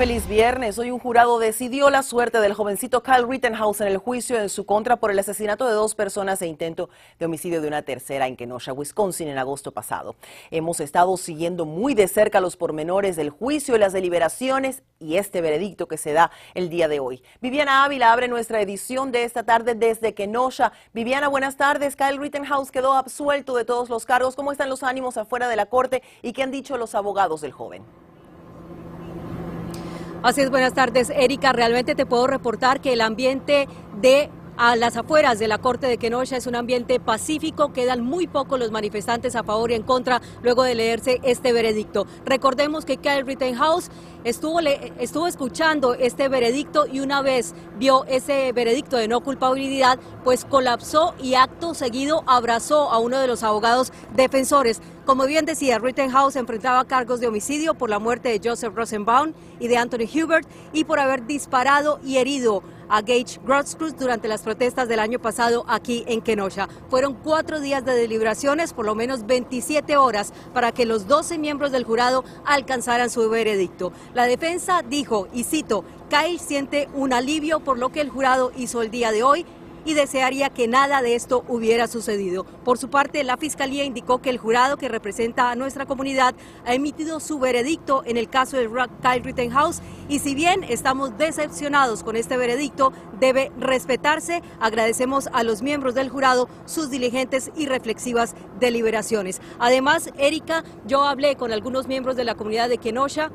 Feliz viernes. Hoy un jurado decidió la suerte del jovencito Kyle Rittenhouse en el juicio en su contra por el asesinato de dos personas e intento de homicidio de una tercera en Kenosha, Wisconsin, en agosto pasado. Hemos estado siguiendo muy de cerca los pormenores del juicio y las deliberaciones y este veredicto que se da el día de hoy. Viviana Ávila abre nuestra edición de esta tarde desde Kenosha. Viviana, buenas tardes. Kyle Rittenhouse quedó absuelto de todos los cargos. ¿Cómo están los ánimos afuera de la corte y qué han dicho los abogados del joven? Así es, buenas tardes, Erika. Realmente te puedo reportar que el ambiente de a las afueras de la Corte de Kenosha es un ambiente pacífico, quedan muy pocos los manifestantes a favor y en contra luego de leerse este veredicto. Recordemos que Kyle Rittenhouse estuvo, estuvo escuchando este veredicto y una vez vio ese veredicto de no culpabilidad, pues colapsó y acto seguido abrazó a uno de los abogados defensores. Como bien decía, Rittenhouse enfrentaba cargos de homicidio por la muerte de Joseph Rosenbaum y de Anthony Hubert y por haber disparado y herido a Gage Grotzkruz durante las protestas del año pasado aquí en Kenosha. Fueron cuatro días de deliberaciones, por lo menos 27 horas, para que los 12 miembros del jurado alcanzaran su veredicto. La defensa dijo, y cito, Kyle siente un alivio por lo que el jurado hizo el día de hoy y desearía que nada de esto hubiera sucedido. Por su parte, la Fiscalía indicó que el jurado que representa a nuestra comunidad ha emitido su veredicto en el caso de Kyle Rittenhouse y si bien estamos decepcionados con este veredicto, debe respetarse. Agradecemos a los miembros del jurado sus diligentes y reflexivas deliberaciones. Además, Erika, yo hablé con algunos miembros de la comunidad de Kenosha,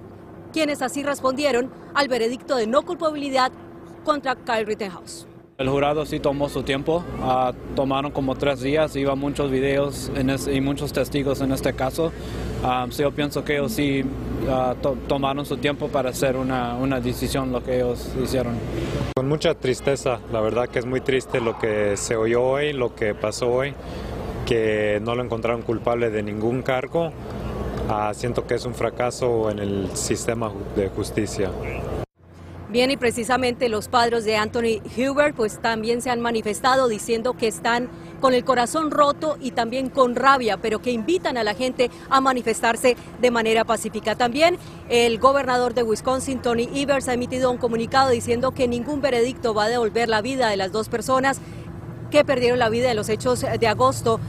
quienes así respondieron al veredicto de no culpabilidad contra Kyle Rittenhouse. El jurado sí tomó su tiempo, uh, tomaron como tres días, iba muchos videos y muchos testigos en este caso. Um, sí, yo pienso que ellos sí uh, tomaron su tiempo para hacer una, decisión lo que ellos hicieron. Con mucha tristeza, la verdad que es muy triste lo que se oyó hoy, lo que pasó hoy, que no lo encontraron culpable de ningún cargo. Siento que es un fracaso en el sistema de justicia. Bien, y precisamente los padres de Anthony Hubert pues también se han manifestado diciendo que están con el corazón roto y también con rabia, pero que invitan a la gente a manifestarse de manera pacífica. También el gobernador de Wisconsin, Tony Evers, ha emitido un comunicado diciendo que ningún veredicto va a devolver la vida de las dos personas que perdieron la vida en los hechos de agosto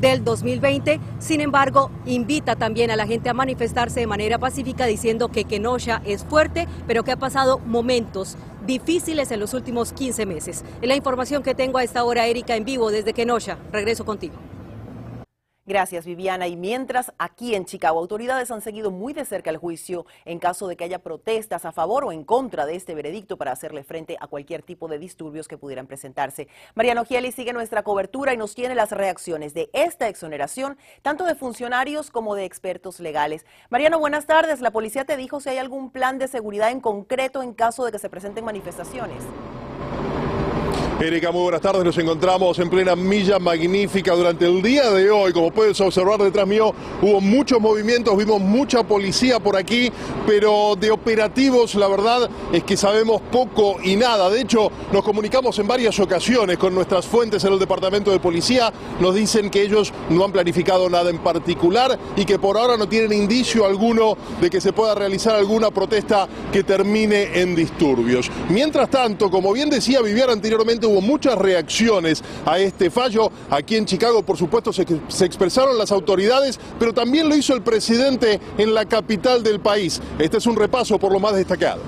del 2020. Sin embargo, invita también a la gente a manifestarse de manera pacífica diciendo que Kenosha es fuerte, pero que ha pasado momentos difíciles en los últimos 15 meses. Es la información que tengo a esta hora, Erika, en vivo desde Kenosha. Regreso contigo. Gracias, Viviana. Y mientras aquí en Chicago, autoridades han seguido muy de cerca el juicio en caso de que haya protestas a favor o en contra de este veredicto para hacerle frente a cualquier tipo de disturbios que pudieran presentarse. Mariano Gieli sigue nuestra cobertura y nos tiene las reacciones de esta exoneración, tanto de funcionarios como de expertos legales. Mariano, buenas tardes. La policía te dijo si hay algún plan de seguridad en concreto en caso de que se presenten manifestaciones. Erika, muy buenas tardes. Nos encontramos en plena milla magnífica durante el día de hoy. Como puedes observar detrás mío, hubo muchos movimientos, vimos mucha policía por aquí, pero de operativos la verdad es que sabemos poco y nada. De hecho, nos comunicamos en varias ocasiones con nuestras fuentes en el departamento de policía. Nos dicen que ellos no han planificado nada en particular y que por ahora no tienen indicio alguno de que se pueda realizar alguna protesta que termine en disturbios. Mientras tanto, como bien decía Viviana anteriormente, hubo muchas reacciones a este fallo. Aquí en Chicago, por supuesto, se, se, expresaron las autoridades, pero también lo hizo el presidente en la capital del país. Este es un repaso por lo más destacado.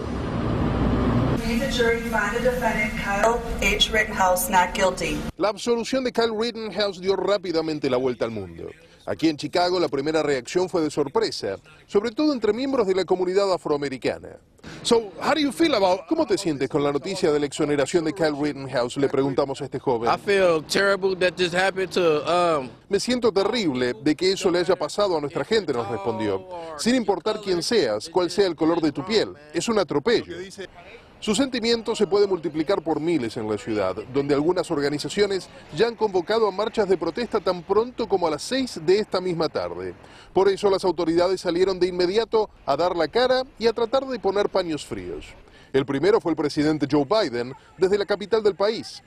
La absolución de Kyle Rittenhouse dio rápidamente la vuelta al mundo. Aquí en Chicago la primera reacción fue de sorpresa, sobre todo entre miembros de la comunidad afroamericana. So, how do you feel about, ¿Cómo te sientes con la noticia de la exoneración de Kyle Rittenhouse? Le preguntamos a este joven. I feel terrible that this happened to, um... Me siento terrible de que eso le haya pasado a nuestra gente, nos respondió. Sin importar quién seas, cuál sea el color de tu piel, es un atropello. Su sentimiento se puede multiplicar por miles en la ciudad, donde algunas organizaciones ya han convocado a marchas de protesta tan pronto como a las 6 de esta misma tarde. Por eso las autoridades salieron de inmediato a dar la cara y a tratar de poner paños fríos. El primero fue el presidente Joe Biden desde la capital del país.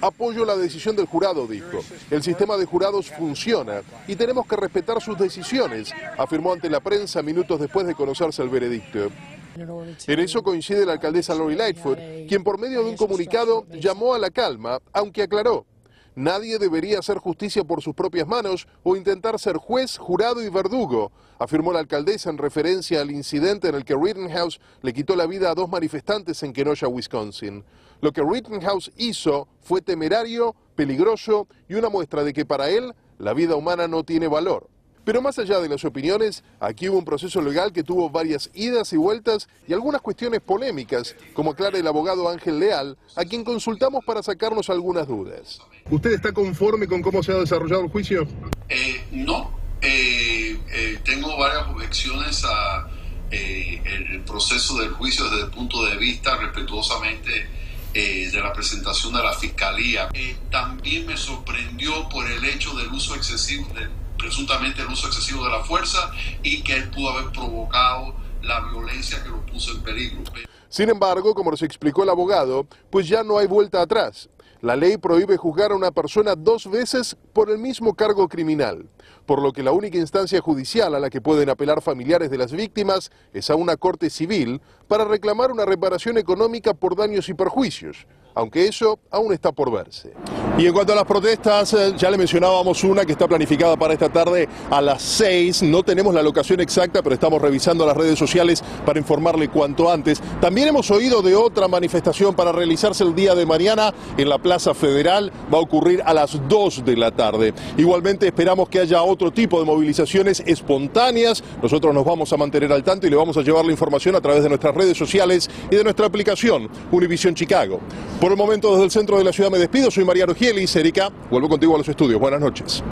Apoyo la decisión del jurado, dijo. El sistema de jurados funciona y tenemos que respetar sus decisiones, afirmó ante la prensa minutos después de conocerse el veredicto. En eso coincide la alcaldesa Lori Lightfoot, quien por medio de un comunicado llamó a la calma, aunque aclaró. Nadie debería hacer justicia por sus propias manos o intentar ser juez, jurado y verdugo, afirmó la alcaldesa en referencia al incidente en el que Rittenhouse le quitó la vida a dos manifestantes en Kenosha, Wisconsin. Lo que Rittenhouse hizo fue temerario, peligroso y una muestra de que para él la vida humana no tiene valor. Pero más allá de las opiniones, aquí hubo un proceso legal que tuvo varias idas y vueltas y algunas cuestiones polémicas, como aclara el abogado Ángel Leal, a quien consultamos para sacarnos algunas dudas. ¿Usted está conforme con cómo se ha desarrollado el juicio? Eh, no, eh, eh, tengo varias objeciones a el proceso del juicio desde el punto de vista respetuosamente de la presentación de la fiscalía. también me sorprendió por el hecho del uso excesivo del presuntamente el uso excesivo de la fuerza y que él pudo haber provocado la violencia que lo puso en peligro. Sin embargo, como nos explicó el abogado, pues ya no hay vuelta atrás. La ley prohíbe juzgar a una persona dos veces por el mismo cargo criminal, por lo que la única instancia judicial a la que pueden apelar familiares de las víctimas es a una corte civil para reclamar una reparación económica por daños y perjuicios aunque eso aún está por verse. Y en cuanto a las protestas, eh, ya le mencionábamos una que está planificada para esta tarde a las 6. No tenemos la locación exacta, pero estamos revisando las redes sociales para informarle cuanto antes. También hemos oído de otra manifestación para realizarse el día de mañana en la Plaza Federal. Va a ocurrir a las 2 de la tarde. Igualmente esperamos que haya otro tipo de movilizaciones espontáneas. Nosotros nos vamos a mantener al tanto y le vamos a llevar la información a través de nuestras redes sociales y de nuestra aplicación Univision Chicago. Por el momento, desde el centro de la ciudad me despido. Soy Mariano Gielis. Erika, vuelvo contigo a los estudios. Buenas noches.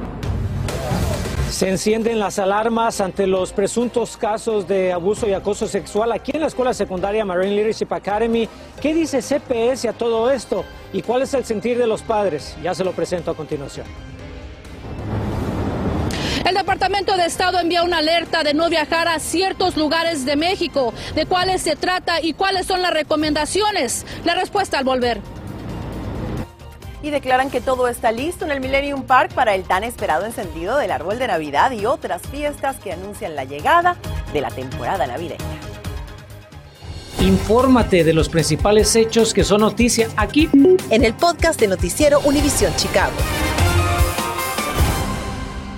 Se encienden las alarmas ante los presuntos casos de abuso y acoso sexual aquí en la escuela secundaria Marine Leadership Academy. ¿Qué dice CPS a todo esto? ¿Y cuál es el sentir de los padres? Ya se lo presento a continuación. El Departamento de Estado envía una alerta de no viajar a ciertos lugares de México. ¿De cuáles se trata y cuáles son las recomendaciones? La respuesta al volver. Y declaran que todo está listo en el Millennium Park para el tan esperado encendido del árbol de Navidad y otras fiestas que anuncian la llegada de la temporada navideña. Infórmate de los principales hechos que son noticia aquí en el podcast de Noticiero Univisión Chicago.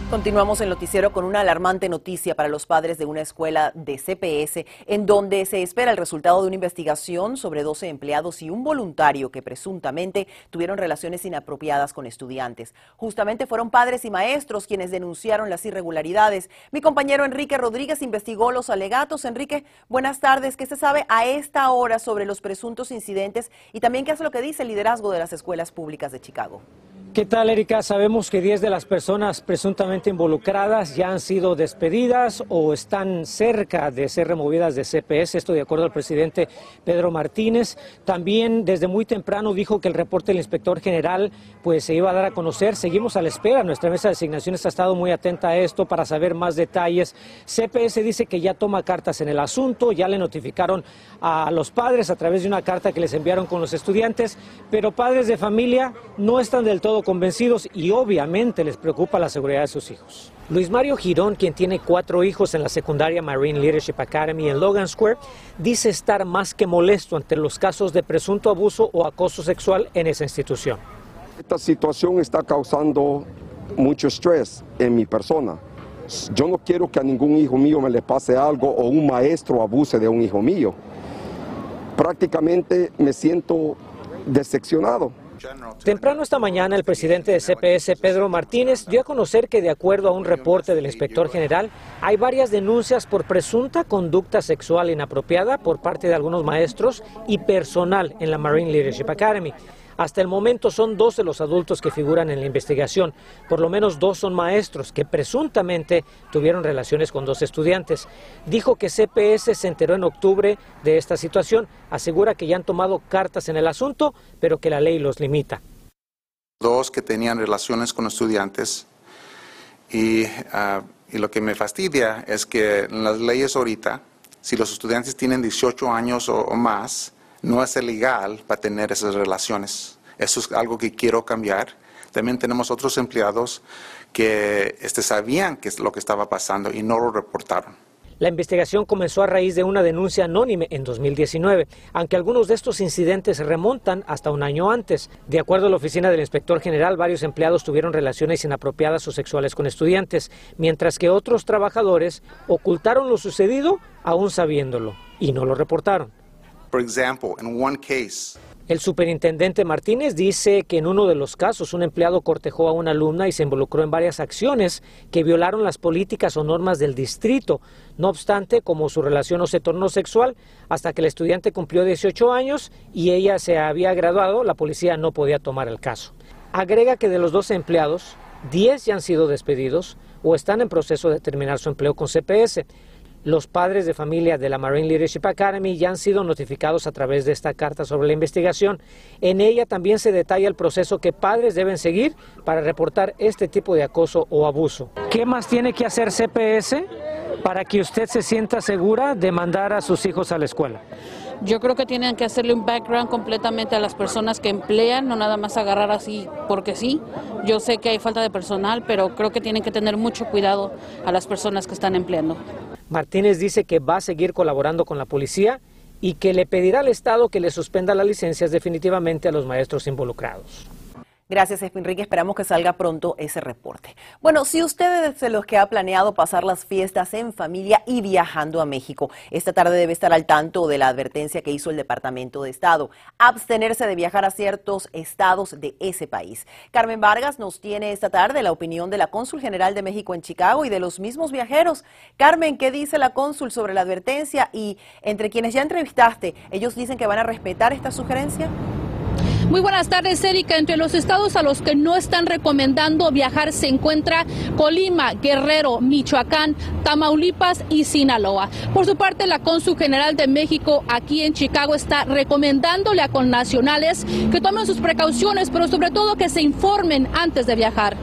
Continuamos el noticiero con una alarmante noticia para los padres de una escuela de CPS en donde se espera el resultado de una investigación sobre 12 empleados y un voluntario que presuntamente tuvieron relaciones inapropiadas con estudiantes. Justamente fueron padres y maestros quienes denunciaron las irregularidades. Mi compañero Enrique Rodríguez investigó los alegatos. Enrique, buenas tardes. ¿Qué se sabe a esta hora sobre los presuntos incidentes y también qué es lo que dice el liderazgo de las escuelas públicas de Chicago? ¿Qué tal, Erika? Sabemos que 10 de las personas presuntamente involucradas ya han sido despedidas o están cerca de ser removidas de CPS, esto de acuerdo al presidente Pedro Martínez. También desde muy temprano dijo que el reporte del inspector general pues se iba a dar a conocer. Seguimos a la espera. Nuestra mesa de asignaciones ha estado muy atenta a esto para saber más detalles. CPS dice que ya toma cartas en el asunto, ya le notificaron a los padres a través de una carta que les enviaron con los estudiantes, pero padres de familia no están del todo convencidos y obviamente les preocupa la seguridad de sus hijos. Luis Mario Girón, quien tiene cuatro hijos en la secundaria Marine Leadership Academy en Logan Square, dice estar más que molesto ante los casos de presunto abuso o acoso sexual en esa institución. Esta situación está causando mucho estrés en mi persona. Yo no quiero que a ningún hijo mío me le pase algo o un maestro abuse de un hijo mío. Prácticamente me siento decepcionado. Temprano esta mañana, el presidente de CPS, Pedro Martínez, dio a conocer que, de acuerdo a un reporte del inspector general, hay varias denuncias por presunta conducta sexual inapropiada por parte de algunos maestros y personal en la Marine Leadership Academy. Hasta el momento son 12 los adultos que figuran en la investigación. Por lo menos dos son maestros que presuntamente tuvieron relaciones con dos estudiantes. Dijo que CPS se enteró en octubre de esta situación. Asegura que ya han tomado cartas en el asunto, pero que la ley los limita. Dos que tenían relaciones con estudiantes y, ah, lo que me fastidia es que en las leyes ahorita, si los estudiantes tienen 18 años o más, no es ilegal para tener esas relaciones. Eso es algo que quiero cambiar. También tenemos otros empleados que este, sabían qué es lo que estaba pasando y no lo reportaron. La investigación comenzó a raíz de una denuncia anónime en 2019, aunque algunos de estos incidentes remontan hasta un año antes. De acuerdo a la oficina del inspector general, varios empleados tuvieron relaciones inapropiadas o sexuales con estudiantes, mientras que otros trabajadores ocultaron lo sucedido aún sabiéndolo y no lo reportaron. Por ejemplo, en one case, el superintendente Martínez dice que en uno de los casos un empleado cortejó a una alumna y se involucró en varias acciones que violaron las políticas o normas del distrito. No obstante, como su relación no se tornó sexual, hasta que el estudiante cumplió 18 años y ella se había graduado, la policía no podía tomar el caso. Agrega que de los 12 empleados, 10 ya han sido despedidos o están en proceso de terminar su empleo con CPS. Los padres de familia de la Marine Leadership Academy ya han sido notificados a través de esta carta sobre la investigación. En ella también se detalla el proceso que padres deben seguir para reportar este tipo de acoso o abuso. ¿Qué más tiene que hacer CPS para que usted se sienta segura de mandar a sus hijos a la escuela? Yo creo que tienen que hacerle un background completamente a las personas que emplean, no nada más agarrar así porque sí. Yo sé que hay falta de personal, pero creo que tienen que tener mucho cuidado a las personas que están empleando. Martínez dice que va a seguir colaborando con la policía y que le pedirá al Estado que le suspenda las licencias definitivamente a los maestros involucrados. Gracias, Enrique. Esperamos que salga pronto ese reporte. Bueno, si usted es de los que ha planeado pasar las fiestas en familia y viajando a México, esta tarde debe estar al tanto de la advertencia que hizo el Departamento de Estado, abstenerse de viajar a ciertos estados de ese país. Carmen Vargas nos tiene esta tarde la opinión de la cónsul general de México en Chicago y de los mismos viajeros. Carmen, ¿qué dice la cónsul sobre la advertencia? Y entre quienes ya entrevistaste, ¿ellos dicen que van a respetar esta sugerencia? Muy buenas tardes, Erika. Entre los estados a los que no están recomendando viajar se encuentra Colima, Guerrero, Michoacán, Tamaulipas y Sinaloa. Por su parte, la Cónsul General de México aquí en Chicago está recomendándole a connacionales que tomen sus precauciones, pero sobre todo que se informen antes de viajar.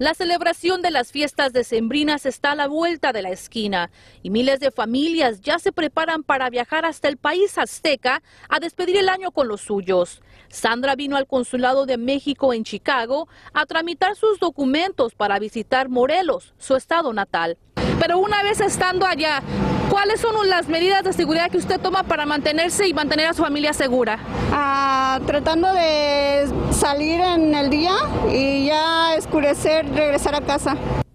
La celebración de las fiestas decembrinas está a la vuelta de la esquina y miles de familias ya se preparan para viajar hasta el país azteca a despedir el año con los suyos. Sandra vino al Consulado de México en Chicago a tramitar sus documentos para visitar Morelos, su estado natal. Pero una vez estando allá, ¿cuáles son las medidas de seguridad que usted toma para mantenerse y mantener a su familia segura? Ah, tratando de salir en el día y ya escurecer, regresar a casa.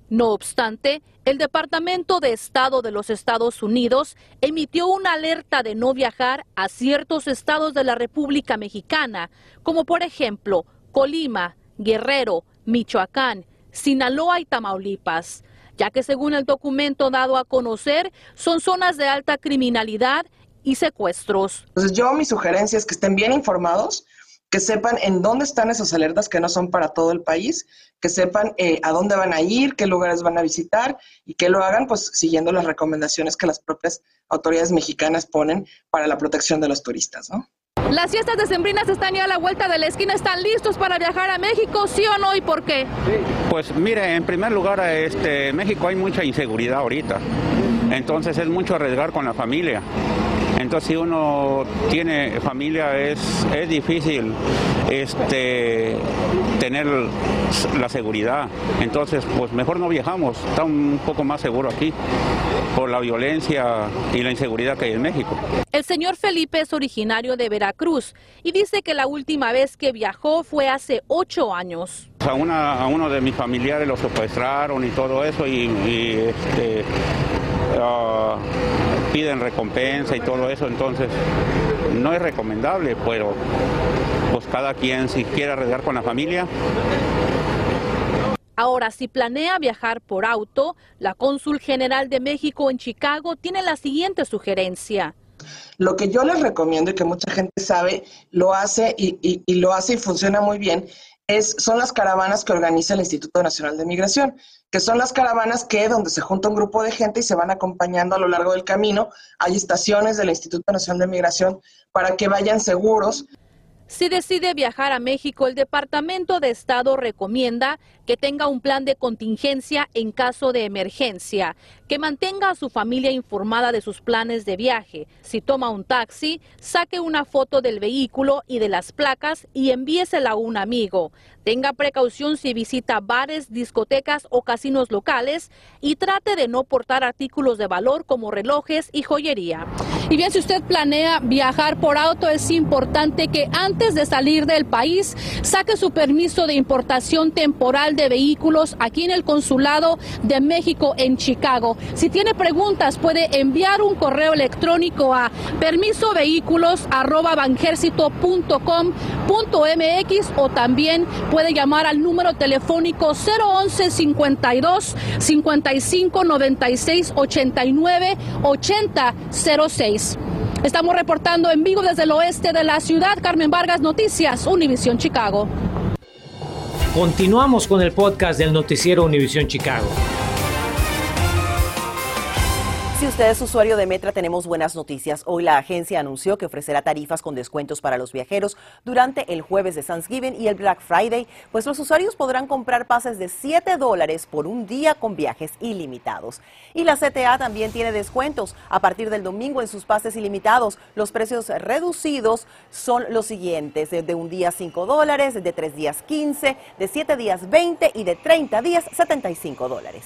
No obstante, el Departamento de Estado de los Estados Unidos emitió una alerta de no viajar a ciertos estados de la República Mexicana, como por ejemplo Colima, Guerrero, Michoacán, Sinaloa y Tamaulipas ya que según el documento dado a conocer, son zonas de alta criminalidad y secuestros. Entonces yo mi sugerencia es que estén bien informados, que sepan en dónde están esas alertas que no son para todo el país, que sepan eh, a dónde van a ir, qué lugares van a visitar y que lo hagan pues siguiendo las recomendaciones que las propias autoridades mexicanas ponen para la protección de los turistas, ¿no? Las fiestas decembrinas están ya a la vuelta de la esquina, ¿están listos para viajar a México, sí o no y por qué? Pues mire, en primer lugar, este, México hay mucha inseguridad ahorita, entonces es mucho arriesgar con la familia. Entonces si uno tiene familia es, es difícil este, tener la seguridad. Entonces pues mejor no viajamos, está un poco más seguro aquí por la violencia y la inseguridad que hay en México. El señor Felipe es originario de Veracruz y dice que la última vez que viajó fue hace ocho años. A, una, a uno de mis familiares lo secuestraron y todo eso y, y este, uh, piden recompensa y todo eso, entonces no es recomendable, pero pues cada quien si quiere arriesgar con la familia. Ahora, si planea viajar por auto, la cónsul general de México en Chicago tiene la siguiente sugerencia. Lo que yo les recomiendo y que mucha gente sabe, lo hace y, y lo hace y funciona muy bien, es, son las caravanas que organiza el Instituto Nacional de Migración, que son las caravanas que donde se junta un grupo de gente y se van acompañando a lo largo del camino. Hay estaciones del Instituto Nacional de Migración para que vayan seguros. Si decide viajar a México, el Departamento de Estado recomienda que tenga un plan de contingencia en caso de emergencia, que mantenga a su familia informada de sus planes de viaje. Si toma un taxi, saque una foto del vehículo y de las placas y envíesela a un amigo. Tenga precaución si visita bares, discotecas o casinos locales y trate de no portar artículos de valor como relojes y joyería. Y bien, si usted planea viajar por auto, es importante que antes de salir del país saque su permiso de importación temporal de vehículos aquí en el Consulado de México en Chicago. Si tiene preguntas, puede enviar un correo electrónico a permisovehiculos.com.mx o también puede llamar al número telefónico 011 52 55 96 89 80 06. Estamos reportando en vivo desde el oeste de la ciudad. Carmen Vargas, Noticias, Univisión Chicago. Continuamos con el podcast del noticiero Univisión Chicago. Si usted es usuario de Metra, tenemos buenas noticias. Hoy la agencia anunció que ofrecerá tarifas con descuentos para los viajeros durante el jueves de Thanksgiving y el Black Friday, pues los usuarios podrán comprar pases de 7 dólares por un día con viajes ilimitados. Y la CTA también tiene descuentos a partir del domingo en sus pases ilimitados. Los precios reducidos son los siguientes, de un día 5 dólares, de 3 días 15, de 7 días 20 y de 30 días 75 dólares.